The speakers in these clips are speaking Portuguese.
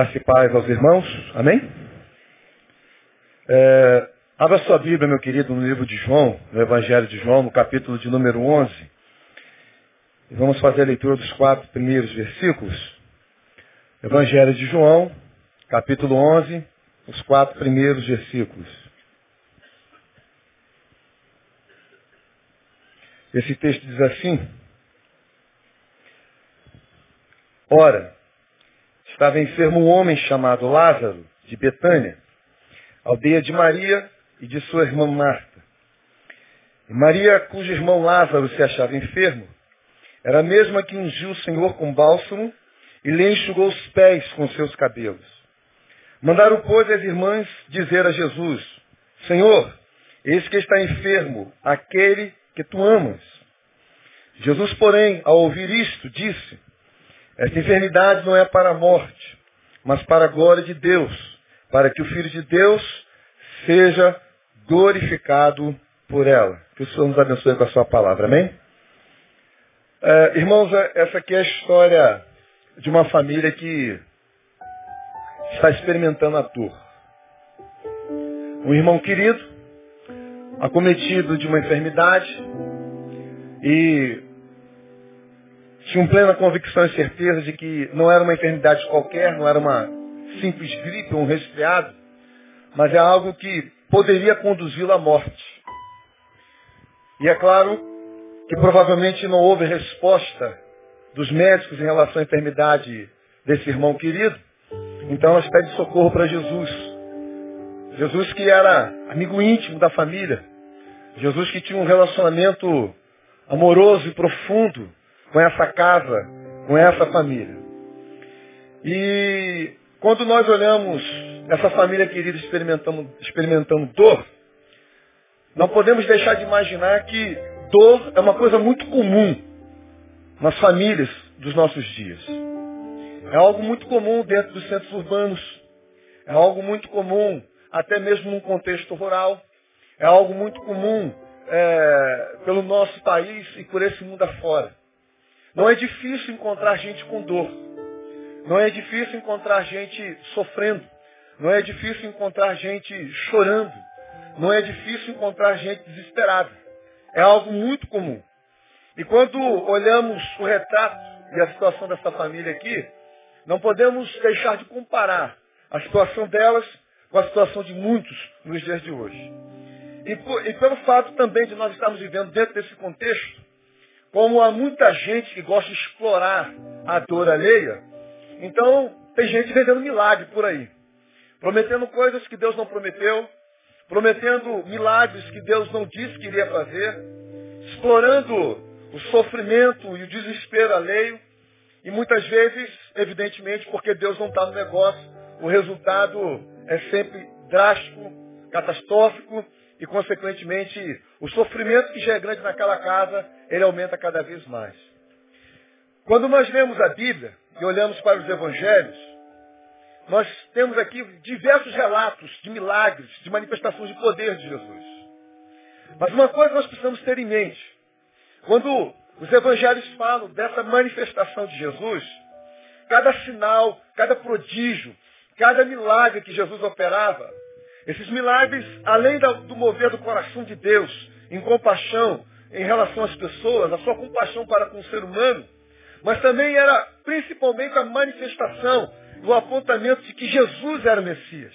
Graça e paz aos irmãos. Amém? É, abra sua Bíblia, meu querido, no livro de João, no Evangelho de João, no capítulo de número 11. E vamos fazer a leitura dos quatro primeiros versículos. Evangelho de João, capítulo 11, os quatro primeiros versículos. Esse texto diz assim: Ora, estava enfermo um homem chamado Lázaro, de Betânia, aldeia de Maria e de sua irmã Marta. E Maria, cujo irmão Lázaro se achava enfermo, era a mesma que ungiu o Senhor com bálsamo e lhe enxugou os pés com seus cabelos. Mandaram, pois, as irmãs dizer a Jesus, Senhor, eis que está enfermo aquele que tu amas. Jesus, porém, ao ouvir isto, disse, esta enfermidade não é para a morte, mas para a glória de Deus, para que o Filho de Deus seja glorificado por ela. Que o Senhor nos abençoe com a sua palavra, amém? É, irmãos, é, essa aqui é a história de uma família que está experimentando a dor. Um irmão querido, acometido de uma enfermidade, e tinham plena convicção e certeza de que não era uma enfermidade qualquer, não era uma simples gripe ou um resfriado, mas é algo que poderia conduzi-lo à morte. E é claro que provavelmente não houve resposta dos médicos em relação à enfermidade desse irmão querido, então elas pedem socorro para Jesus. Jesus que era amigo íntimo da família. Jesus que tinha um relacionamento amoroso e profundo com essa casa, com essa família. E quando nós olhamos essa família querida experimentando, experimentando dor, não podemos deixar de imaginar que dor é uma coisa muito comum nas famílias dos nossos dias. É algo muito comum dentro dos centros urbanos. É algo muito comum até mesmo num contexto rural. É algo muito comum é, pelo nosso país e por esse mundo afora. Não é difícil encontrar gente com dor. Não é difícil encontrar gente sofrendo. Não é difícil encontrar gente chorando. Não é difícil encontrar gente desesperada. É algo muito comum. E quando olhamos o retrato e a situação dessa família aqui, não podemos deixar de comparar a situação delas com a situação de muitos nos dias de hoje. E, por, e pelo fato também de nós estarmos vivendo dentro desse contexto, como há muita gente que gosta de explorar a dor alheia, então tem gente vendendo milagre por aí. Prometendo coisas que Deus não prometeu, prometendo milagres que Deus não disse que iria fazer, explorando o sofrimento e o desespero alheio, e muitas vezes, evidentemente, porque Deus não está no negócio, o resultado é sempre drástico, catastrófico, e, consequentemente, o sofrimento que já é grande naquela casa, ele aumenta cada vez mais. Quando nós lemos a Bíblia e olhamos para os Evangelhos, nós temos aqui diversos relatos de milagres, de manifestações de poder de Jesus. Mas uma coisa nós precisamos ter em mente. Quando os Evangelhos falam dessa manifestação de Jesus, cada sinal, cada prodígio, cada milagre que Jesus operava, esses milagres, além do mover do coração de Deus, em compaixão em relação às pessoas, a sua compaixão para com o ser humano, mas também era principalmente a manifestação do apontamento de que Jesus era o Messias.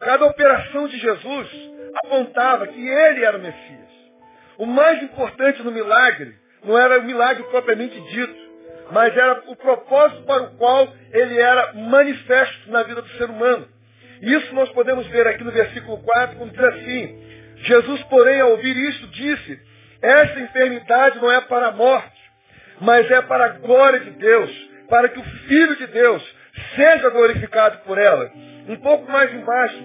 Cada operação de Jesus apontava que ele era o Messias. O mais importante no milagre não era o milagre propriamente dito, mas era o propósito para o qual ele era manifesto na vida do ser humano. Isso nós podemos ver aqui no versículo 4, quando diz assim, Jesus, porém, ao ouvir isto, disse, essa enfermidade não é para a morte, mas é para a glória de Deus, para que o Filho de Deus seja glorificado por ela. Um pouco mais embaixo,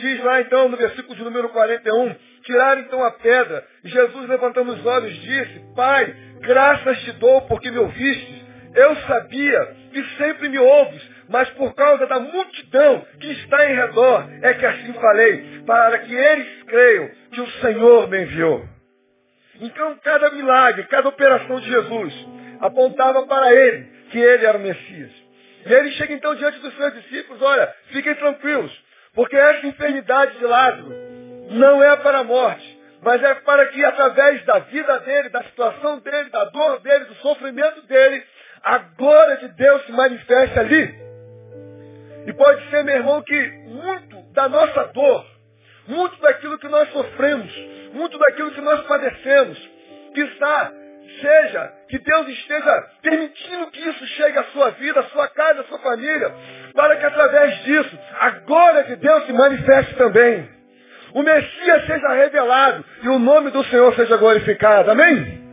diz lá então no versículo de número 41, tiraram então a pedra, e Jesus levantando os olhos disse, Pai, graças te dou porque me ouvistes. Eu sabia que sempre me ouves, mas por causa da multidão em redor, é que assim falei, para que eles creiam que o Senhor me enviou. Então, cada milagre, cada operação de Jesus apontava para ele que ele era o Messias. E ele chega então diante dos seus discípulos, olha, fiquem tranquilos, porque essa enfermidade de Lázaro não é para a morte, mas é para que através da vida dele, da situação dele, da dor dele, do sofrimento dele, a glória de Deus se manifeste ali. E pode ser, meu irmão, que muito da nossa dor, muito daquilo que nós sofremos, muito daquilo que nós padecemos, que está, seja que Deus esteja permitindo que isso chegue à sua vida, à sua casa, à sua família, para que através disso a glória de Deus se manifeste também. O Messias seja revelado e o nome do Senhor seja glorificado. Amém?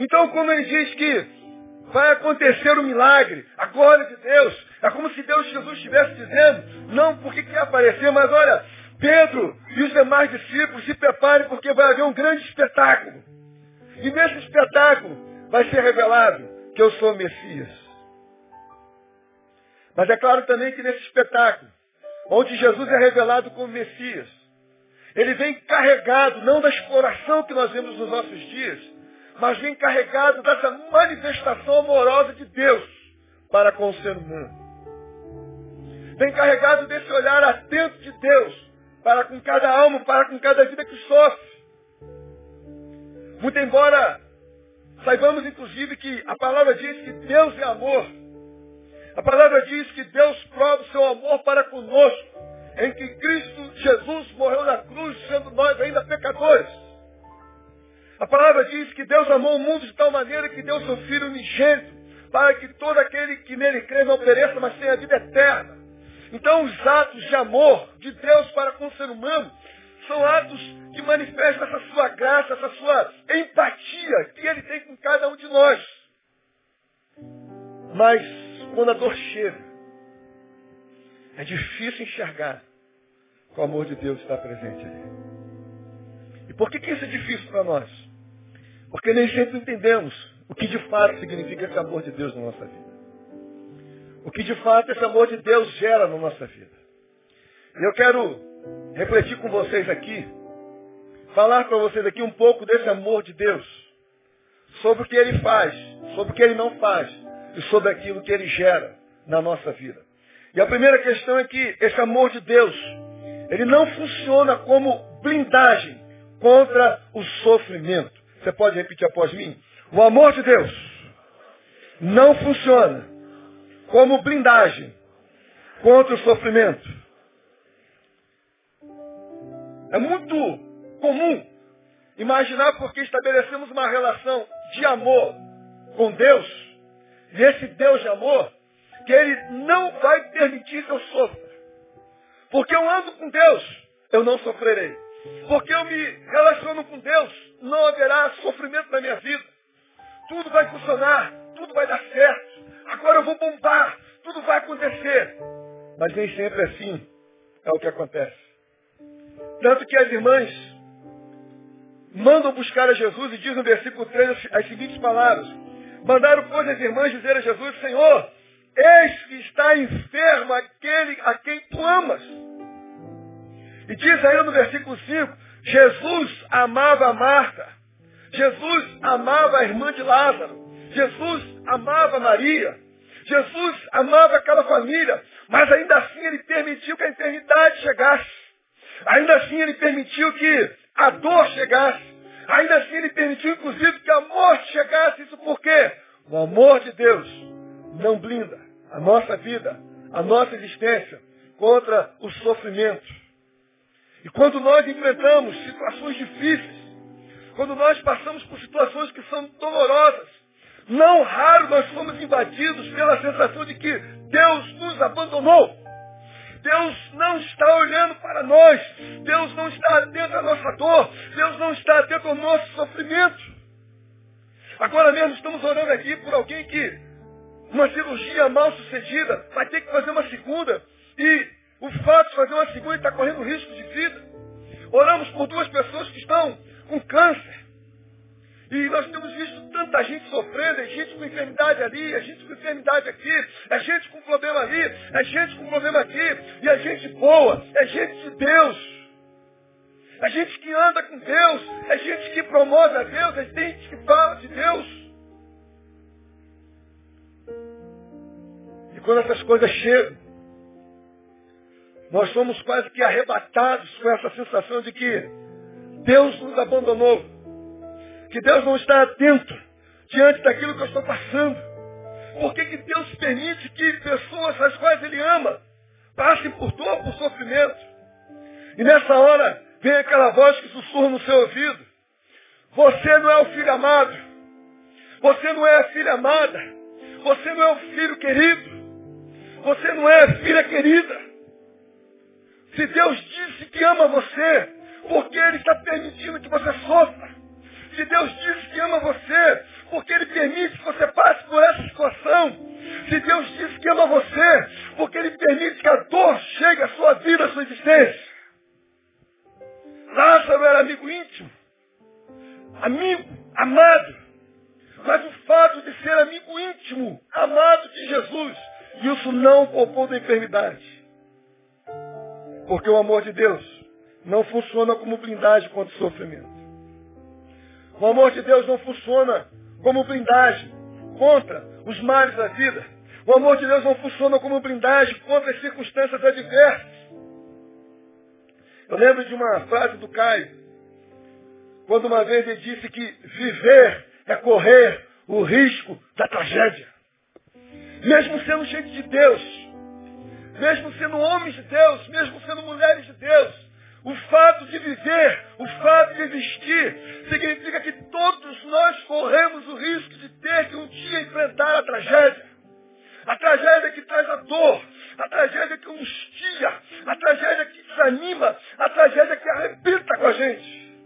Então, como ele diz que vai acontecer o um milagre, a glória de Deus, é como se Deus Jesus estivesse dizendo, não porque quer aparecer, mas olha, Pedro e os demais discípulos se preparem porque vai haver um grande espetáculo. E nesse espetáculo vai ser revelado que eu sou o Messias. Mas é claro também que nesse espetáculo, onde Jesus é revelado como Messias, ele vem carregado não da exploração que nós vemos nos nossos dias, mas vem carregado dessa manifestação amorosa de Deus para com o ser humano. Vem carregado desse olhar atento de Deus para com cada alma, para com cada vida que sofre. Muito embora saibamos, inclusive, que a palavra diz que Deus é amor. A palavra diz que Deus prova o seu amor para conosco, em que Cristo Jesus morreu na cruz, sendo nós ainda pecadores. A palavra diz que Deus amou o mundo de tal maneira que deu seu Filho unigênito, para que todo aquele que nele crê não pereça, mas tenha vida eterna. Então os atos de amor de Deus para com o ser humano são atos que manifestam essa sua graça, essa sua empatia que ele tem com cada um de nós. Mas quando a dor chega, é difícil enxergar que o amor de Deus está presente ali. E por que, que isso é difícil para nós? Porque nem sempre entendemos o que de fato significa esse amor de Deus na nossa vida o que de fato esse amor de Deus gera na nossa vida. E eu quero refletir com vocês aqui, falar para vocês aqui um pouco desse amor de Deus, sobre o que ele faz, sobre o que ele não faz e sobre aquilo que ele gera na nossa vida. E a primeira questão é que esse amor de Deus, ele não funciona como blindagem contra o sofrimento. Você pode repetir após mim? O amor de Deus não funciona como blindagem contra o sofrimento. É muito comum imaginar porque estabelecemos uma relação de amor com Deus, e esse Deus de amor, que Ele não vai permitir que eu sofra. Porque eu ando com Deus, eu não sofrerei. Porque eu me relaciono com Deus, não haverá sofrimento na minha vida. Tudo vai funcionar, tudo vai dar certo. Agora eu vou bombar, tudo vai acontecer. Mas nem sempre assim é o que acontece. Tanto que as irmãs mandam buscar a Jesus e diz no versículo 3 as seguintes palavras. Mandaram, pois, as irmãs dizer a Jesus, Senhor, eis que está enfermo aquele a quem tu amas. E diz ainda no versículo 5, Jesus amava Marta. Jesus amava a irmã de Lázaro. Jesus amava Maria. Jesus amava aquela família. Mas ainda assim ele permitiu que a enfermidade chegasse. Ainda assim ele permitiu que a dor chegasse. Ainda assim ele permitiu, inclusive, que a morte chegasse. Isso por quê? O amor de Deus não blinda a nossa vida, a nossa existência contra o sofrimento. E quando nós enfrentamos situações difíceis, quando nós passamos por situações que são dolorosas, não raro nós somos invadidos pela sensação de que Deus nos abandonou. Deus não está olhando para nós. Deus não está atento à nossa dor. Deus não está atento ao nosso sofrimento. Agora mesmo estamos orando aqui por alguém que uma cirurgia mal sucedida vai ter que fazer uma segunda. E o fato de fazer uma segunda está correndo risco de vida. Oramos por duas pessoas que estão com câncer. E nós temos visto tanta gente sofrendo, é gente com enfermidade ali, é gente com enfermidade aqui, é gente com problema ali, é gente com problema aqui, e é gente boa, é gente de Deus. É gente que anda com Deus, é gente que promove a Deus, é gente que fala de Deus. E quando essas coisas chegam, nós somos quase que arrebatados com essa sensação de que Deus nos abandonou que Deus não está atento diante daquilo que eu estou passando. Por que, que Deus permite que pessoas as quais Ele ama passem por dor, por sofrimento? E nessa hora vem aquela voz que sussurra no seu ouvido. Você não é o filho amado. Você não é a filha amada. Você não é o filho querido. Você não é a filha querida. Se Deus disse que ama você, porque Ele está permitindo que você sofra? Se Deus diz que ama você, porque Ele permite que você passe por essa situação. Se Deus diz que ama você, porque Ele permite que a dor chegue à sua vida, à sua existência. Lázaro era amigo íntimo, amigo, amado. Mas o fato de ser amigo íntimo, amado de Jesus, isso não poupou da enfermidade. Porque o amor de Deus não funciona como blindagem contra o sofrimento. O amor de Deus não funciona como blindagem contra os males da vida. O amor de Deus não funciona como blindagem contra as circunstâncias adversas. Eu lembro de uma frase do Caio, quando uma vez ele disse que viver é correr o risco da tragédia. Mesmo sendo gente de Deus, mesmo sendo homens de Deus, mesmo sendo mulheres de Deus, o fato de viver, o fato de existir, significa que todos nós corremos o risco de ter que um dia enfrentar a tragédia. A tragédia que traz a dor, a tragédia que angustia, a tragédia que desanima, a tragédia que arrebenta com a gente.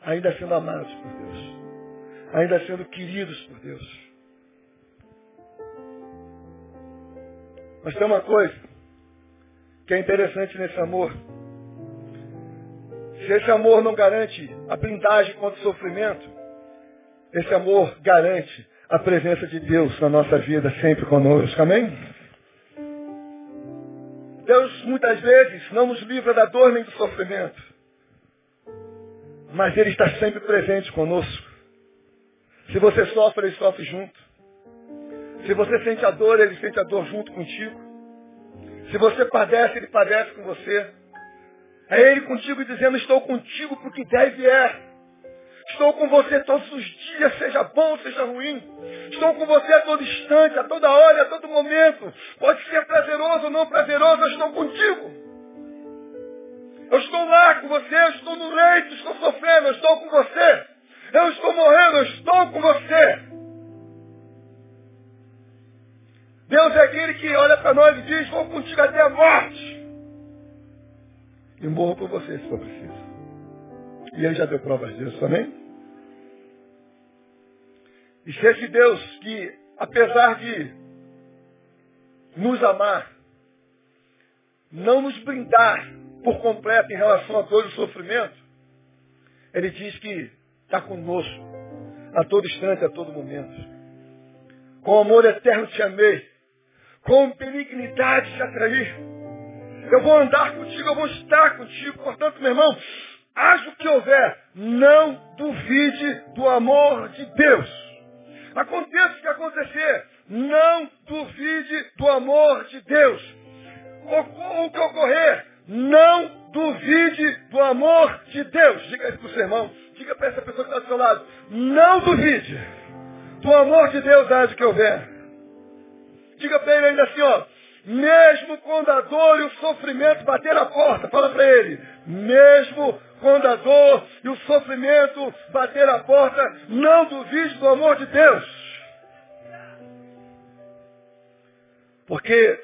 Ainda sendo amados por Deus, ainda sendo queridos por Deus. Mas tem uma coisa que é interessante nesse amor. Se esse amor não garante a blindagem contra o sofrimento, esse amor garante a presença de Deus na nossa vida sempre conosco. Amém? Deus muitas vezes não nos livra da dor nem do sofrimento. Mas Ele está sempre presente conosco. Se você sofre, Ele sofre junto. Se você sente a dor, Ele sente a dor junto contigo. Se você padece, Ele padece com você. É Ele contigo dizendo, estou contigo o que deve é. Estou com você todos os dias, seja bom, seja ruim. Estou com você a todo instante, a toda hora, a todo momento. Pode ser prazeroso ou não prazeroso, eu estou contigo. Eu estou lá com você, eu estou no leito, estou sofrendo, eu estou com você. Eu estou morrendo, eu estou com você. Deus é aquele que olha para nós e diz, vou contigo até a morte. E morro por você se for preciso. E ele já deu provas disso, amém? E se esse Deus que, apesar de nos amar, não nos brindar por completo em relação a dor e sofrimento, ele diz que está conosco a todo instante, a todo momento. Com amor eterno te amei, com benignidade te atraí. Eu vou andar contigo, eu vou estar contigo. Portanto, meu irmão, haja o que houver, não duvide do amor de Deus. Aconteça o que acontecer, não duvide do amor de Deus. O que ocorrer, não duvide do amor de Deus. Diga isso para o seu irmão, diga para essa pessoa que está do seu lado, não duvide do amor de Deus, haja o que houver. Diga para ele ainda assim, ó, mesmo quando a dor e o sofrimento bater a porta, fala para ele, mesmo quando a dor e o sofrimento bater a porta, não duvide do amor de Deus. Porque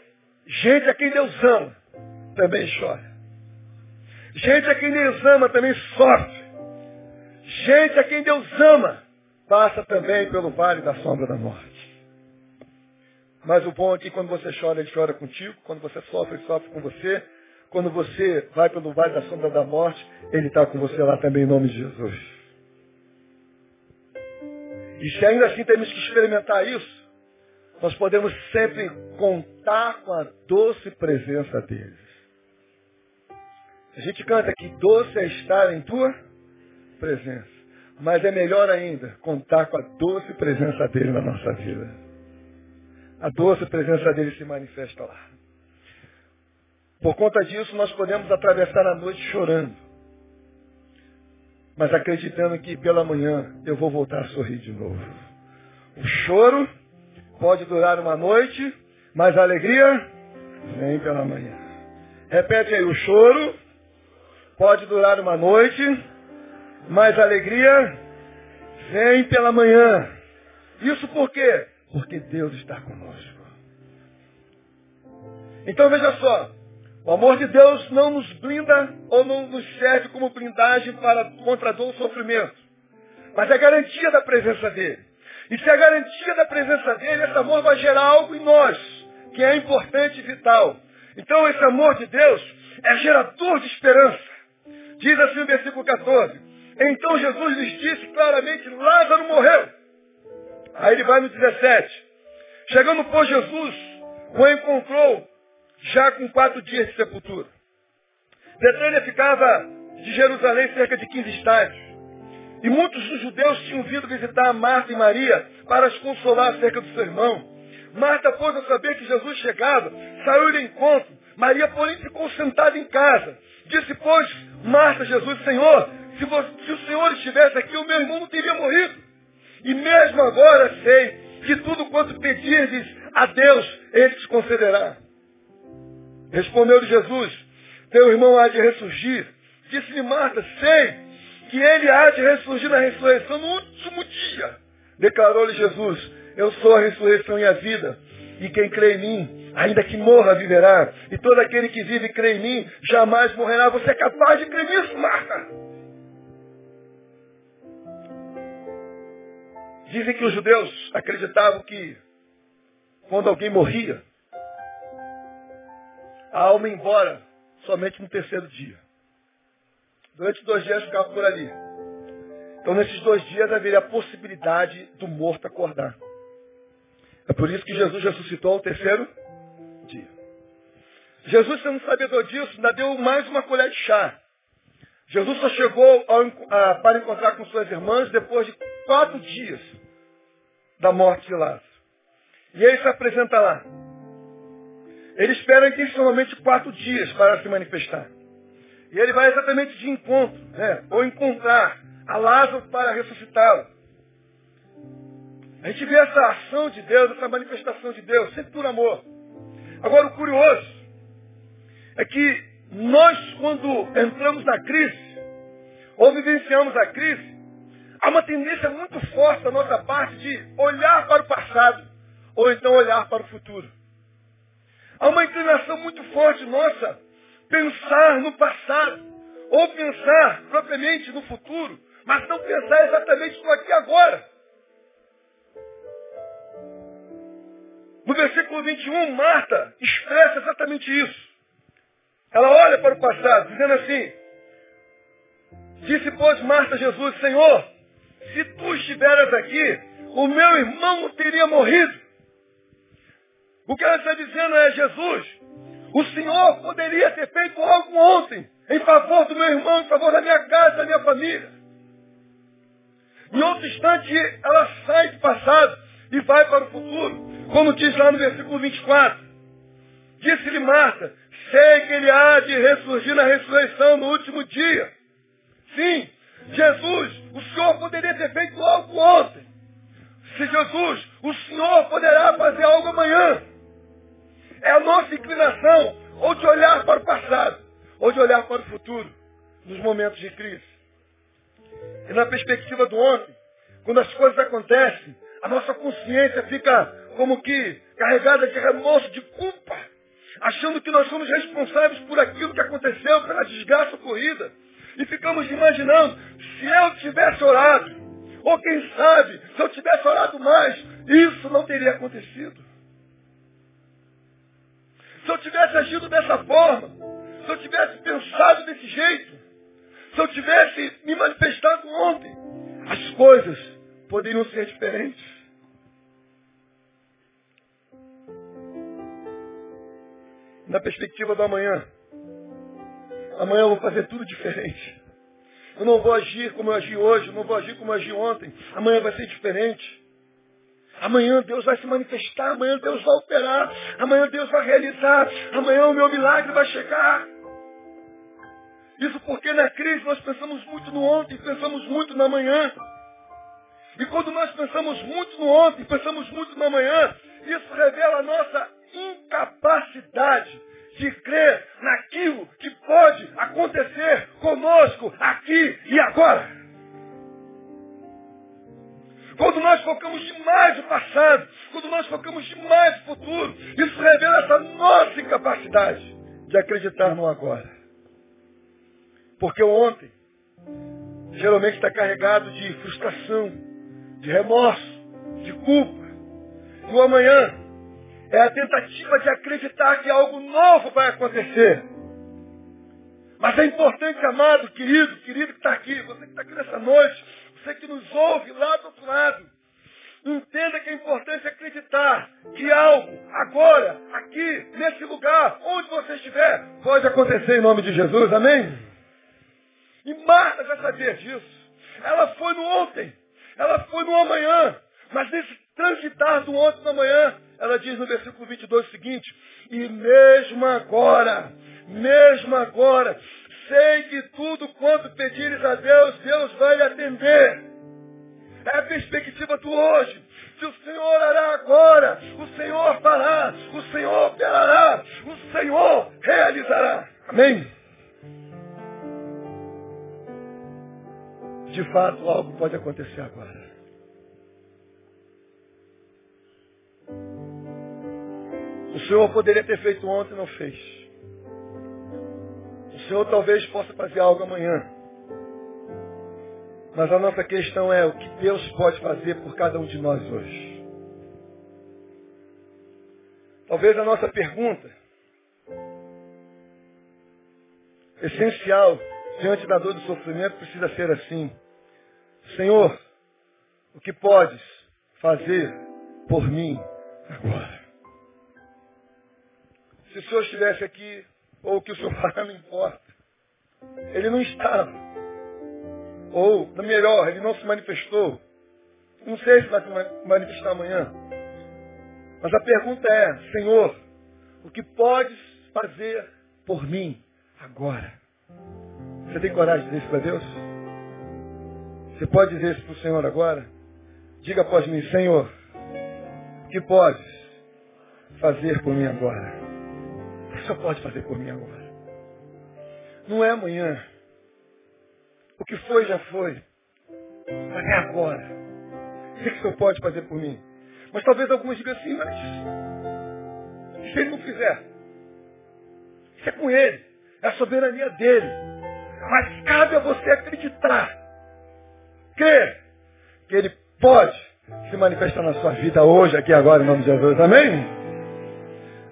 Gente a quem Deus ama também chora. Gente a quem Deus ama também sofre. Gente a quem Deus ama passa também pelo vale da sombra da morte. Mas o bom é que quando você chora, ele chora contigo. Quando você sofre, ele sofre com você. Quando você vai pelo vale da sombra da morte, ele está com você lá também em nome de Jesus. E se ainda assim temos que experimentar isso, nós podemos sempre contar com a doce presença deles. A gente canta que doce é estar em tua presença. Mas é melhor ainda contar com a doce presença dele na nossa vida. A doce presença dele se manifesta lá. Por conta disso, nós podemos atravessar a noite chorando. Mas acreditando que pela manhã eu vou voltar a sorrir de novo. O choro pode durar uma noite, mas a alegria vem pela manhã. Repete aí, o choro pode durar uma noite, mas a alegria vem pela manhã. Isso por quê? Porque Deus está conosco. Então veja só, o amor de Deus não nos blinda ou não nos serve como blindagem para, contra a dor ou sofrimento. Mas é garantia da presença dele. E se é garantia da presença dele, esse amor vai gerar algo em nós, que é importante e vital. Então esse amor de Deus é gerador de esperança. Diz assim o versículo 14. Então Jesus lhes disse claramente, Lázaro morreu. Aí ele vai no 17. Chegando, por Jesus, o encontrou já com quatro dias de sepultura. Betânia ficava de Jerusalém cerca de 15 estádios. E muitos dos judeus tinham vindo visitar Marta e Maria para as consolar acerca do seu irmão. Marta, após a saber que Jesus chegava, saiu de encontro. Maria, porém, ficou sentada em casa. Disse, pois, Marta, Jesus, Senhor, se, você, se o Senhor estivesse aqui, o meu irmão não teria morrido. E mesmo agora sei que tudo quanto pedirdes a Deus, Ele te concederá. Respondeu-lhe Jesus, teu irmão há de ressurgir. Disse-lhe Marta, sei que ele há de ressurgir na ressurreição no último dia. Declarou-lhe Jesus, eu sou a ressurreição e a vida. E quem crê em mim, ainda que morra, viverá. E todo aquele que vive e crê em mim, jamais morrerá. Você é capaz de crer nisso, Marta? Dizem que os judeus acreditavam que quando alguém morria, a alma ia embora somente no terceiro dia. Durante dois dias ficava por ali. Então nesses dois dias haveria a possibilidade do morto acordar. É por isso que Jesus ressuscitou ao terceiro dia. Jesus, sendo sabedor disso, ainda deu mais uma colher de chá. Jesus só chegou ao, a, para encontrar com suas irmãs depois de quatro dias da morte de Lázaro. E ele se apresenta lá. Ele espera intencionalmente quatro dias para se manifestar. E ele vai exatamente de encontro, né? ou encontrar a Lázaro para ressuscitá-lo. A gente vê essa ação de Deus, essa manifestação de Deus, sempre por amor. Agora, o curioso é que nós, quando entramos na crise, ou vivenciamos a crise, há uma tendência muito forte da nossa parte de olhar para o passado, ou então olhar para o futuro. Há uma inclinação muito forte nossa pensar no passado, ou pensar propriamente no futuro, mas não pensar exatamente no aqui agora. No versículo 21, Marta expressa exatamente isso. Ela olha para o passado, dizendo assim, disse, pois, Marta a Jesus, Senhor, se tu estiveras aqui, o meu irmão teria morrido. O que ela está dizendo é, Jesus, o Senhor poderia ter feito algo ontem, em favor do meu irmão, em favor da minha casa, da minha família. Em outro instante, ela sai do passado e vai para o futuro. Como diz lá no versículo 24. Disse-lhe Marta, sei que ele há de ressurgir na ressurreição no último dia. Sim, Jesus, o Senhor poderia ter feito algo ontem. Se Jesus, o Senhor poderá fazer algo amanhã. É a nossa inclinação ou de olhar para o passado, ou de olhar para o futuro, nos momentos de crise. E na perspectiva do ontem, quando as coisas acontecem, a nossa consciência fica como que carregada de remorso, de culpa. achando que nós somos responsáveis por aquilo que aconteceu, pela desgraça ocorrida. E ficamos imaginando, se eu tivesse orado, ou quem sabe, se eu tivesse orado mais, isso não teria acontecido. Se eu tivesse agido dessa forma, se eu tivesse pensado desse jeito, se eu tivesse me manifestado ontem, as coisas poderiam ser diferentes. Na perspectiva do amanhã, amanhã eu vou fazer tudo diferente. Eu não vou agir como eu agi hoje, eu não vou agir como eu agi ontem. Amanhã vai ser diferente. Amanhã Deus vai se manifestar, amanhã Deus vai operar, amanhã Deus vai realizar, amanhã o meu milagre vai chegar. Isso porque na crise nós pensamos muito no ontem, pensamos muito no amanhã. E quando nós pensamos muito no ontem, pensamos muito no amanhã, isso revela a nossa incapacidade de crer naquilo que pode acontecer conosco aqui e agora. Quando nós focamos demais no passado, quando nós focamos demais no futuro, isso revela essa nossa incapacidade de acreditar no agora. Porque o ontem geralmente está carregado de frustração, de remorso, de culpa. E o amanhã é a tentativa de acreditar que algo novo vai acontecer. Mas é importante, amado, querido, querido que está aqui, você que está aqui nessa noite, você que nos ouve lá do outro lado, entenda que é importante acreditar que algo, agora, aqui, nesse lugar, onde você estiver, pode acontecer em nome de Jesus, amém? E Marta já sabia disso. Ela foi no ontem, ela foi no amanhã, mas nesse transitar do ontem no amanhã, ela diz no versículo 22 o seguinte, e mesmo agora, mesmo agora, sei que tudo quanto pedires a Deus, Deus vai lhe atender. É a perspectiva do hoje. Se o Senhor hará agora, o Senhor fará, o Senhor operará, o Senhor realizará. Amém? de fato algo pode acontecer agora. O Senhor poderia ter feito ontem e não fez. O Senhor talvez possa fazer algo amanhã. Mas a nossa questão é o que Deus pode fazer por cada um de nós hoje. Talvez a nossa pergunta essencial diante da dor do sofrimento precisa ser assim. Senhor, o que podes fazer por mim agora? Se o Senhor estivesse aqui, ou o que o Senhor fará, não importa. Ele não estava. Ou, melhor, ele não se manifestou. Não sei se vai se manifestar amanhã. Mas a pergunta é, Senhor, o que podes fazer por mim agora? Você tem coragem de dizer isso para Deus? Você pode dizer isso para o Senhor agora? Diga após mim, Senhor, o que podes fazer por mim agora? Senhor pode fazer por mim agora? Não é amanhã. O que foi, já foi. Mas é agora. O que o Senhor pode fazer por mim? Mas talvez alguns digam assim, mas se ele não fizer, isso é com ele. É a soberania dele. Mas cabe a você acreditar, crer, que Ele pode se manifestar na sua vida hoje, aqui agora, em nome de Jesus. Amém?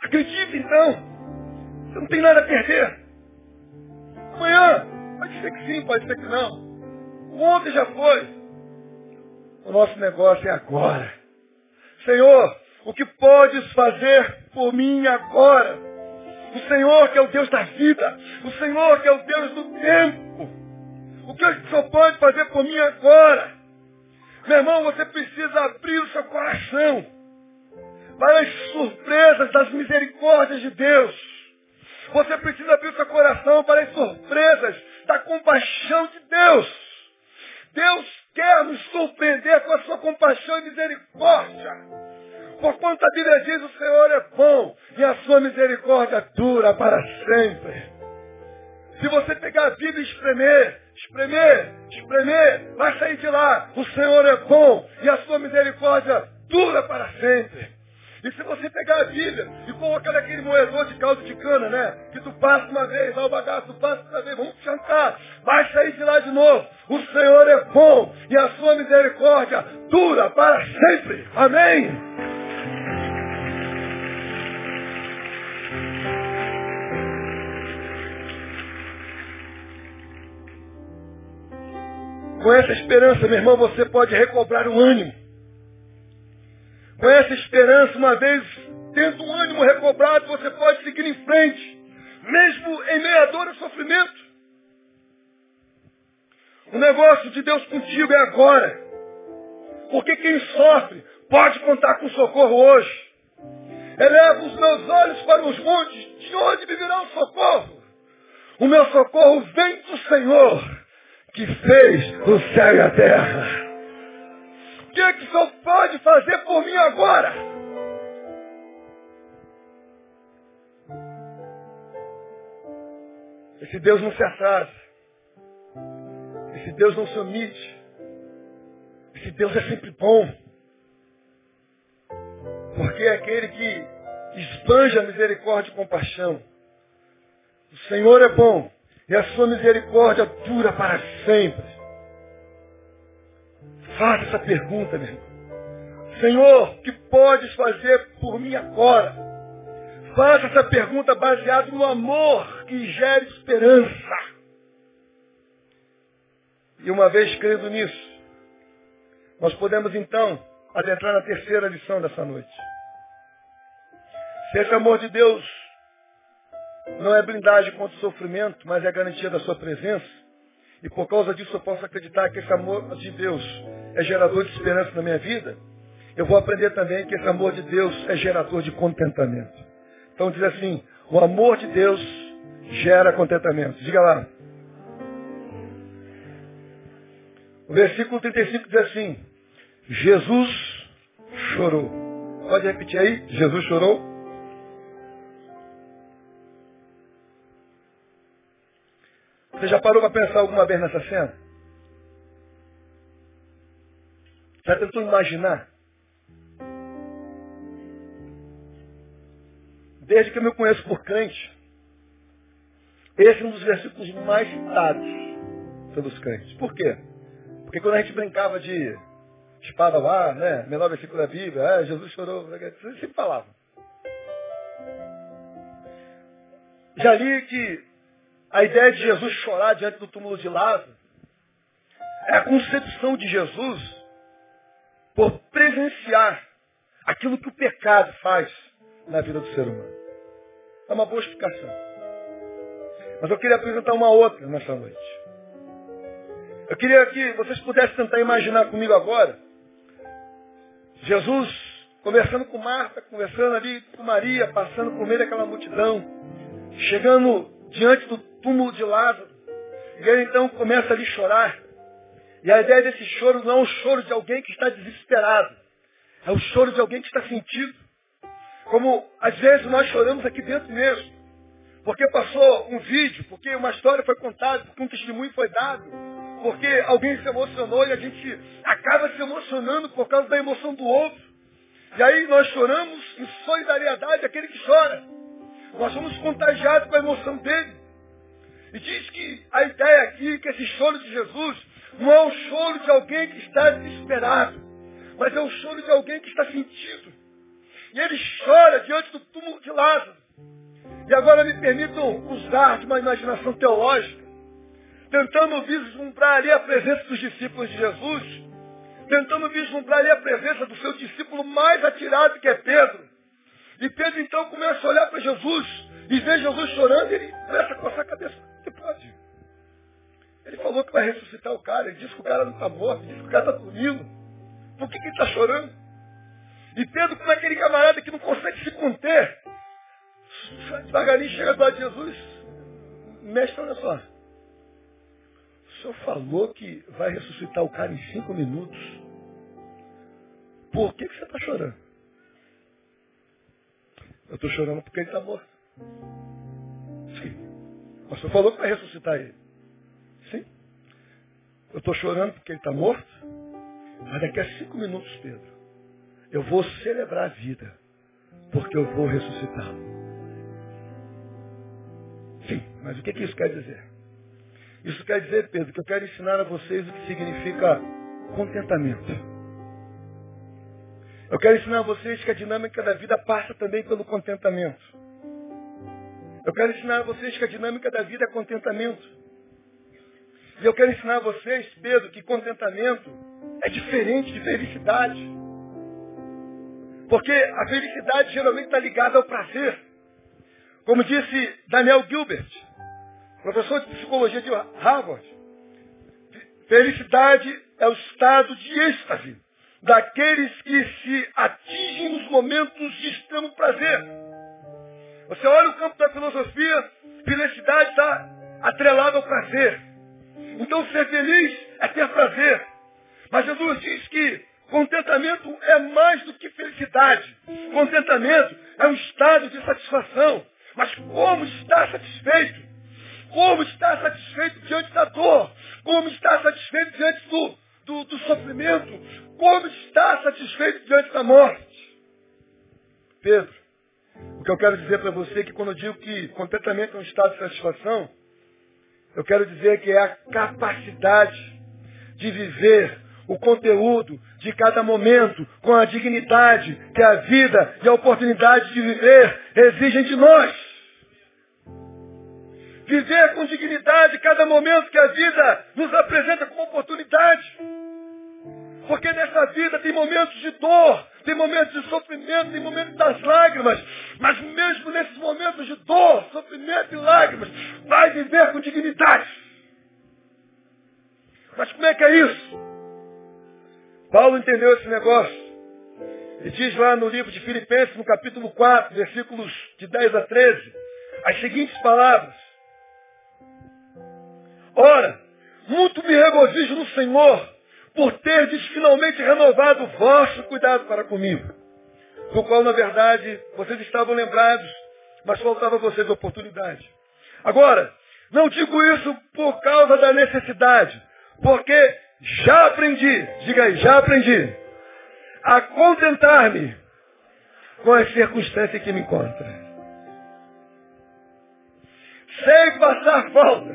Acredite então. Você não tem nada a perder. Amanhã, pode ser que sim, pode ser que não. O ontem já foi. O nosso negócio é agora. Senhor, o que podes fazer por mim agora? O Senhor que é o Deus da vida. O Senhor que é o Deus do tempo. O que o Senhor pode fazer por mim agora? Meu irmão, você precisa abrir o seu coração para as surpresas das misericórdias de Deus. Você precisa abrir o seu coração para as surpresas da compaixão de Deus. Deus quer nos surpreender com a sua compaixão e misericórdia. Porquanto a Bíblia diz, o Senhor é bom e a sua misericórdia dura para sempre. Se você pegar a Bíblia e espremer, espremer, espremer, vai sair de lá. O Senhor é bom e a sua misericórdia dura para sempre. E se você pegar a Bíblia e colocar naquele moedor de caldo de cana, né? Que tu passa uma vez, lá o bagaço, tu passa outra vez, vamos jantar. Vai sair de lá de novo. O Senhor é bom e a sua misericórdia dura para sempre. Amém. Com essa esperança, meu irmão, você pode recobrar o ânimo. Com essa esperança, uma vez tendo o ânimo recobrado, você pode seguir em frente, mesmo em meio a dor e sofrimento. O negócio de Deus contigo é agora. Porque quem sofre pode contar com socorro hoje. Eleva os meus olhos para os montes, de onde me virá o socorro? O meu socorro vem do Senhor que fez o céu e a terra. Que, é que o Senhor pode fazer por mim agora? Esse Deus não se atrasa. Esse Deus não se omite. Esse Deus é sempre bom. Porque é aquele que espanja misericórdia e compaixão. O Senhor é bom. E a sua misericórdia dura para sempre. Faça essa pergunta, meu irmão. Senhor, que podes fazer por mim agora? Faça essa pergunta baseada no amor que gera esperança. E uma vez crendo nisso, nós podemos então adentrar na terceira lição dessa noite. Se esse amor de Deus não é blindagem contra o sofrimento, mas é garantia da sua presença. E por causa disso eu posso acreditar que esse amor de Deus é gerador de esperança na minha vida. Eu vou aprender também que esse amor de Deus é gerador de contentamento. Então diz assim, o amor de Deus gera contentamento. Diga lá. O versículo 35 diz assim, Jesus chorou. Pode repetir aí? Jesus chorou? Você já parou para pensar alguma vez nessa cena? Já tentou imaginar? Desde que eu me conheço por crente, esse é um dos versículos mais citados pelos crentes. Por quê? Porque quando a gente brincava de espada ar, né? Menor versículo da Bíblia, ah, Jesus chorou, você sempre falava. Já li que a ideia de Jesus chorar diante do túmulo de Lázaro é a concepção de Jesus por presenciar aquilo que o pecado faz na vida do ser humano. É uma boa explicação. Mas eu queria apresentar uma outra nessa noite. Eu queria que vocês pudessem tentar imaginar comigo agora Jesus conversando com Marta, conversando ali com Maria, passando por meio daquela multidão, chegando diante do túmulo de Lázaro. E ele então começa ali a chorar. E a ideia desse choro não é um choro de alguém que está desesperado. É o choro de alguém que está sentido. Como às vezes nós choramos aqui dentro mesmo. Porque passou um vídeo, porque uma história foi contada, porque um testemunho foi dado, porque alguém se emocionou e a gente acaba se emocionando por causa da emoção do outro. E aí nós choramos em solidariedade àquele que chora. Nós somos contagiados com a emoção dele. E diz que a ideia aqui, é que esse choro de Jesus, não é o choro de alguém que está desesperado, mas é o choro de alguém que está sentido. E ele chora diante do túmulo de Lázaro. E agora me permitam usar de uma imaginação teológica, tentando vislumbrar ali a presença dos discípulos de Jesus, tentando vislumbrar ali a presença do seu discípulo mais atirado, que é Pedro. E Pedro então começa a olhar para Jesus morto, que o cara está dormindo. Por que, que ele está chorando? E Pedro, como é aquele camarada que não consegue se conter, devagarinho chega do lado de Jesus, mestre, olha só. O senhor falou que vai ressuscitar o cara em cinco minutos. Por que, que você está chorando? Eu estou chorando porque ele está morto. Sim. Mas você falou que vai ressuscitar ele. Eu estou chorando porque ele está morto. Mas daqui a cinco minutos, Pedro, eu vou celebrar a vida. porque eu vou ressuscitá-lo. Sim, mas o que, que isso quer dizer? Isso quer dizer, Pedro, que eu quero ensinar a vocês o que significa contentamento. Eu quero ensinar a vocês que a dinâmica da vida passa também pelo contentamento. Eu quero ensinar a vocês que a dinâmica da vida é contentamento. E eu quero ensinar a vocês, Pedro, que contentamento é diferente de felicidade. Porque a felicidade geralmente está ligada ao prazer. Como disse Daniel Gilbert, professor de psicologia de Harvard, felicidade é o estado de êxtase daqueles que se atingem nos momentos de extremo prazer. Você olha o campo da filosofia, felicidade está atrelada ao prazer. Então ser feliz é ter prazer. Mas Jesus diz que contentamento é mais do que felicidade. Contentamento é um estado de satisfação. Mas como está satisfeito? Como está satisfeito diante da dor? Como está satisfeito diante do, do, do sofrimento? Como está satisfeito diante da morte? Pedro, o que eu quero dizer para você é que quando eu digo que contentamento é um estado de satisfação, eu quero dizer que é a capacidade de viver o conteúdo de cada momento com a dignidade que a vida e a oportunidade de viver exigem de nós. Viver com dignidade cada momento que a vida nos apresenta como oportunidade. Porque nessa vida tem momentos de dor, tem momentos de sofrimento, tem momentos das lágrimas. Mas mesmo nesses momentos de dor, sofrimento e lágrimas, vai viver com dignidade. Mas como é que é isso? Paulo entendeu esse negócio. E diz lá no livro de Filipenses, no capítulo 4, versículos de 10 a 13, as seguintes palavras. Ora, muito me regozijo no Senhor por terdes finalmente renovado o vosso cuidado para comigo. Do qual, na verdade, vocês estavam lembrados, mas faltava a vocês a oportunidade. Agora, não digo isso por causa da necessidade, porque já aprendi, diga aí, já aprendi, a contentar-me com as circunstâncias que me encontram. Sei passar falta,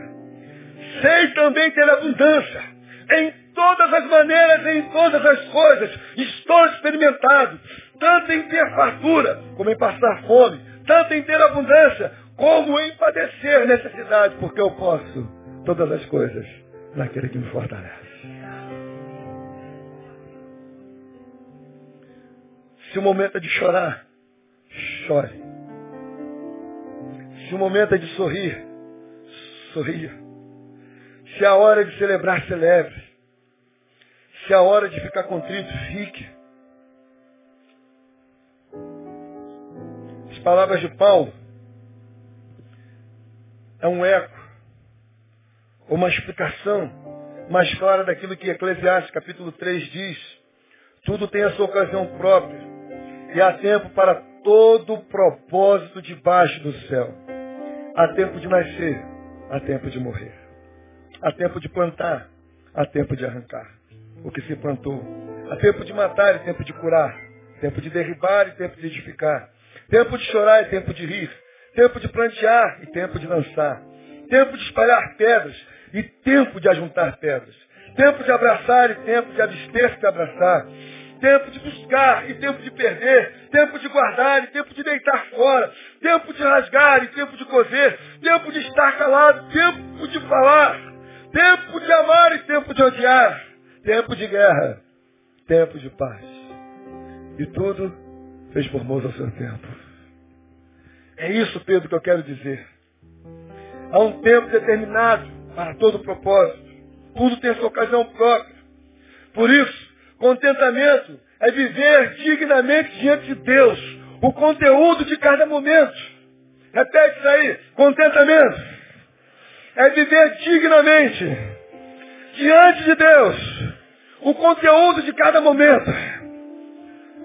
sei também ter abundância. Em todas as maneiras, em todas as coisas, estou experimentado, tanto em ter fartura, como em passar fome, tanto em ter abundância, como em padecer necessidade, porque eu posso todas as coisas naquele que me fortalece. Se o momento é de chorar, chore. Se o momento é de sorrir, sorria. Se é a hora de celebrar, celebre. Se é a hora de ficar contrito, fique. As palavras de Paulo é um eco, uma explicação mais clara daquilo que Eclesiastes capítulo 3 diz. Tudo tem a sua ocasião própria. E há tempo para todo propósito debaixo do céu. Há tempo de nascer, há tempo de morrer. Há tempo de plantar, há tempo de arrancar o que se plantou. Há tempo de matar e tempo de curar. Tempo de derribar e tempo de edificar. Tempo de chorar e tempo de rir. Tempo de plantear e tempo de lançar. Tempo de espalhar pedras e tempo de ajuntar pedras. Tempo de abraçar e tempo de abster-se de abraçar. Tempo de buscar e tempo de perder. Tempo de guardar e tempo de deitar fora. Tempo de rasgar e tempo de coser. Tempo de estar calado. Tempo de falar. Tempo de amar e tempo de odiar. Tempo de guerra. Tempo de paz. E tudo fez formoso ao seu tempo. É isso, Pedro, que eu quero dizer. Há um tempo determinado para todo propósito. Tudo tem sua ocasião própria. Por isso, contentamento é viver dignamente diante de Deus. O conteúdo de cada momento. Repete isso aí. Contentamento é viver dignamente diante de Deus o conteúdo de cada momento.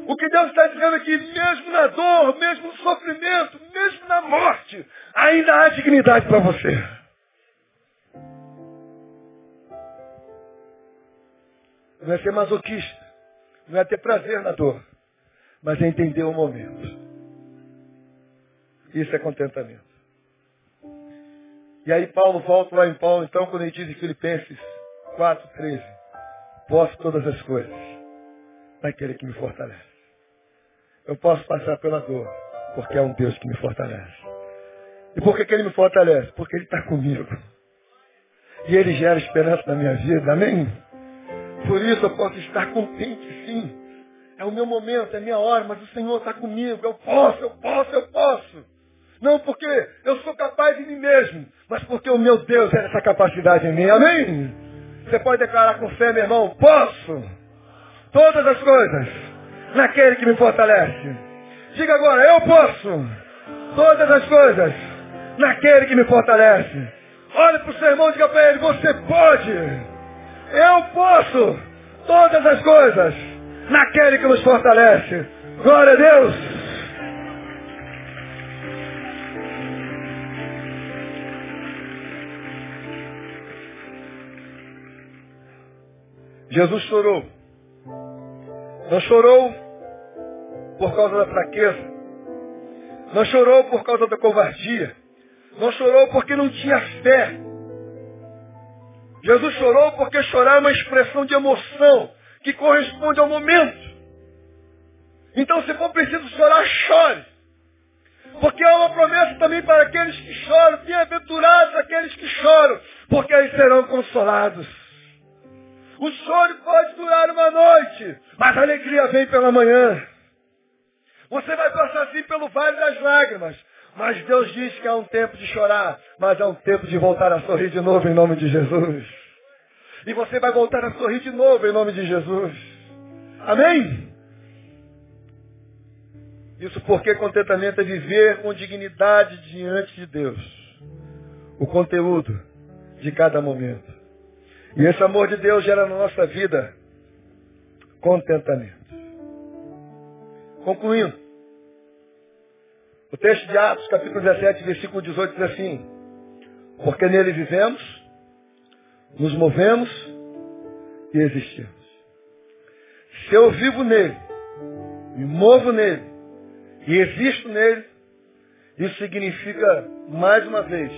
O que Deus está dizendo aqui, mesmo na dor, mesmo no sofrimento, mesmo na morte, ainda há dignidade para você. Não é ser masoquista, não é ter prazer na dor, mas é entender o momento. Isso é contentamento. E aí Paulo volta lá em Paulo, então, quando ele diz em Filipenses 4, 13, posso todas as coisas naquele que me fortalece. Eu posso passar pela dor, porque é um Deus que me fortalece. E por que, que ele me fortalece? Porque ele está comigo. E ele gera esperança na minha vida, amém? Por isso eu posso estar contente, sim. É o meu momento, é a minha hora, mas o Senhor está comigo. Eu posso, eu posso, eu posso. Não porque eu sou capaz de mim mesmo, mas porque o meu Deus gera essa capacidade em mim. Amém? Você pode declarar com fé, meu irmão, posso. Todas as coisas naquele que me fortalece. Diga agora, eu posso. Todas as coisas naquele que me fortalece. Olhe para o seu irmão e diga para ele, você pode. Eu posso. Todas as coisas naquele que nos fortalece. Glória a Deus. Jesus chorou. Não chorou por causa da fraqueza. Não chorou por causa da covardia. Não chorou porque não tinha fé. Jesus chorou porque chorar é uma expressão de emoção que corresponde ao momento. Então, se for preciso chorar, chore. Porque há uma promessa também para aqueles que choram. Bem-aventurados aqueles que choram, porque eles serão consolados. O choro pode durar uma noite, mas a alegria vem pela manhã. Você vai passar assim pelo vale das lágrimas, mas Deus diz que há um tempo de chorar, mas há um tempo de voltar a sorrir de novo em nome de Jesus. E você vai voltar a sorrir de novo em nome de Jesus. Amém? Isso porque contentamento é viver com dignidade diante de Deus. O conteúdo de cada momento. E esse amor de Deus gera na nossa vida contentamento. Concluindo, o texto de Atos, capítulo 17, versículo 18, diz assim, porque nele vivemos, nos movemos e existimos. Se eu vivo nele, me movo nele e existo nele, isso significa, mais uma vez,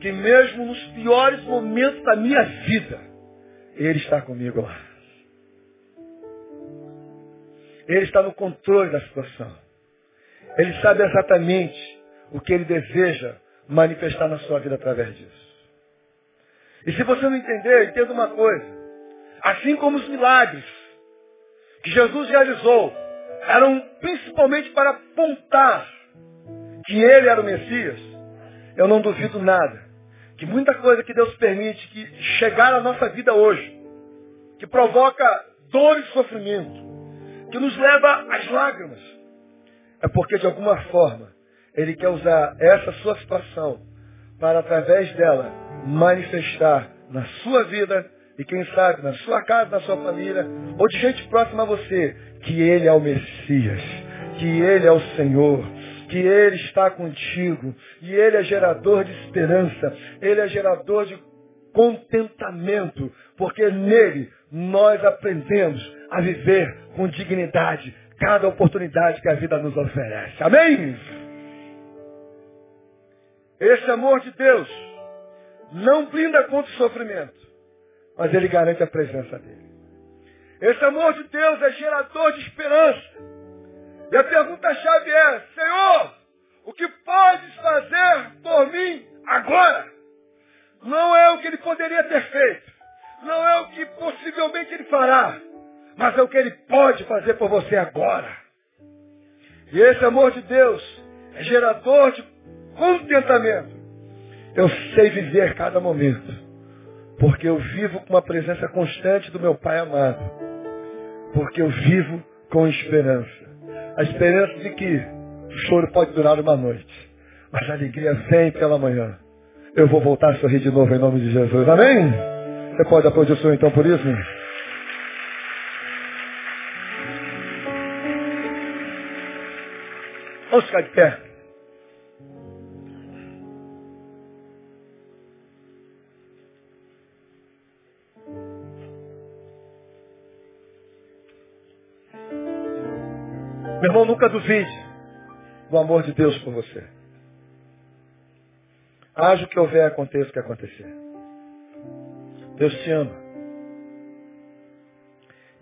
que mesmo nos piores momentos da minha vida, Ele está comigo lá. Ele está no controle da situação. Ele sabe exatamente o que Ele deseja manifestar na sua vida através disso. E se você não entender, entenda uma coisa. Assim como os milagres que Jesus realizou eram principalmente para apontar que Ele era o Messias, eu não duvido nada que muita coisa que Deus permite que chegar à nossa vida hoje, que provoca dor e sofrimento, que nos leva às lágrimas, é porque de alguma forma Ele quer usar essa sua situação para através dela manifestar na sua vida e quem sabe na sua casa, na sua família, ou de gente próxima a você, que Ele é o Messias, que Ele é o Senhor, que Ele está contigo. E Ele é gerador de esperança. Ele é gerador de contentamento. Porque nele nós aprendemos a viver com dignidade cada oportunidade que a vida nos oferece. Amém? Esse amor de Deus não blinda contra o sofrimento, mas ele garante a presença dele. Esse amor de Deus é gerador de esperança. E a pergunta-chave é, Senhor, o que podes fazer por mim agora? Não é o que ele poderia ter feito. Não é o que possivelmente ele fará. Mas é o que ele pode fazer por você agora. E esse amor de Deus é gerador de contentamento. Eu sei viver cada momento. Porque eu vivo com uma presença constante do meu Pai amado. Porque eu vivo com esperança. A esperança de que o choro pode durar uma noite, mas a alegria vem pela manhã. Eu vou voltar a sorrir de novo em nome de Jesus. Amém? Você pode aplaudir o Senhor então por isso? Vamos ficar de pé. Meu irmão, nunca duvide do amor de Deus por você. Haja o que houver, aconteça o que acontecer. Deus te ama.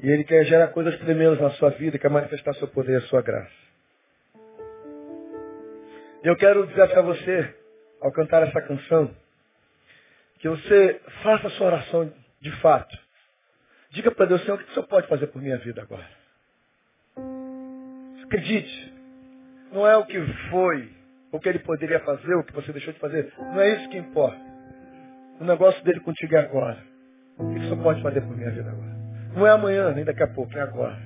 E Ele quer gerar coisas tremendas na sua vida, quer manifestar seu poder e a sua graça. Eu quero desafiar você, ao cantar essa canção, que você faça a sua oração de fato. Diga para Deus, Senhor, o que o Senhor pode fazer por minha vida agora? Acredite, não é o que foi, o que ele poderia fazer, o que você deixou de fazer. Não é isso que importa. O negócio dele contigo é agora. O Senhor pode fazer por minha vida agora? Não é amanhã, nem daqui a pouco, é agora.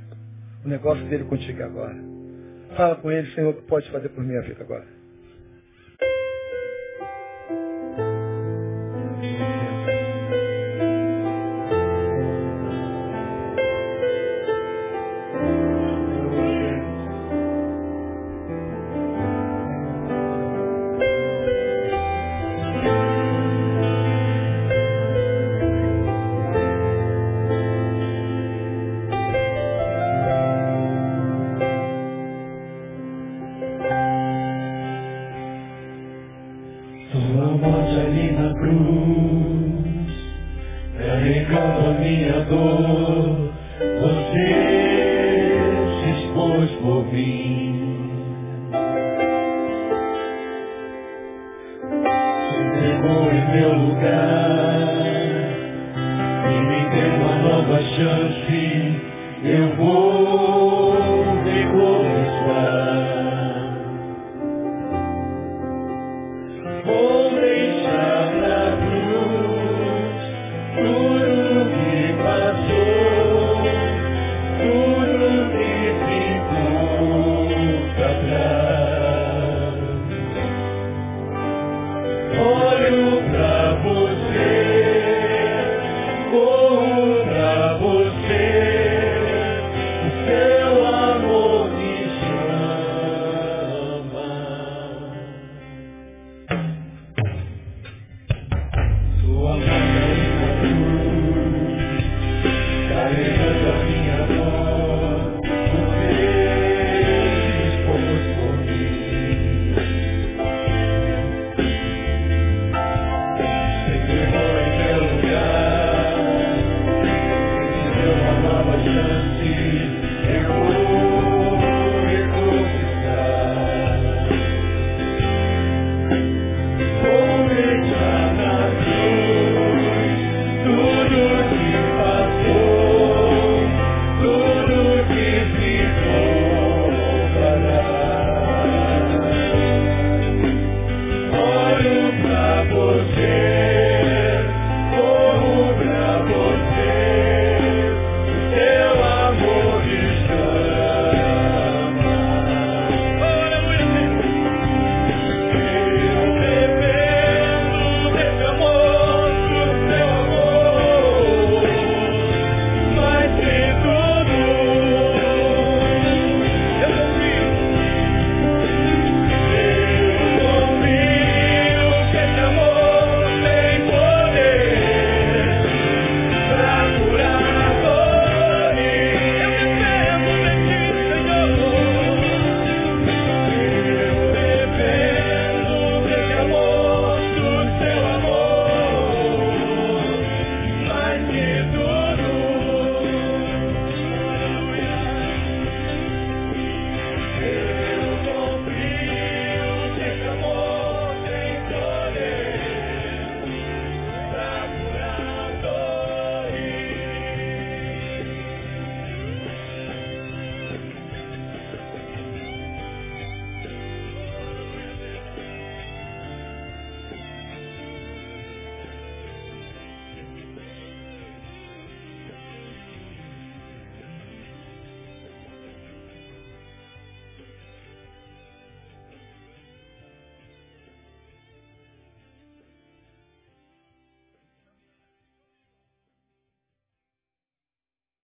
O negócio dele contigo é agora. Fala com ele, Senhor, o que pode fazer por minha vida agora?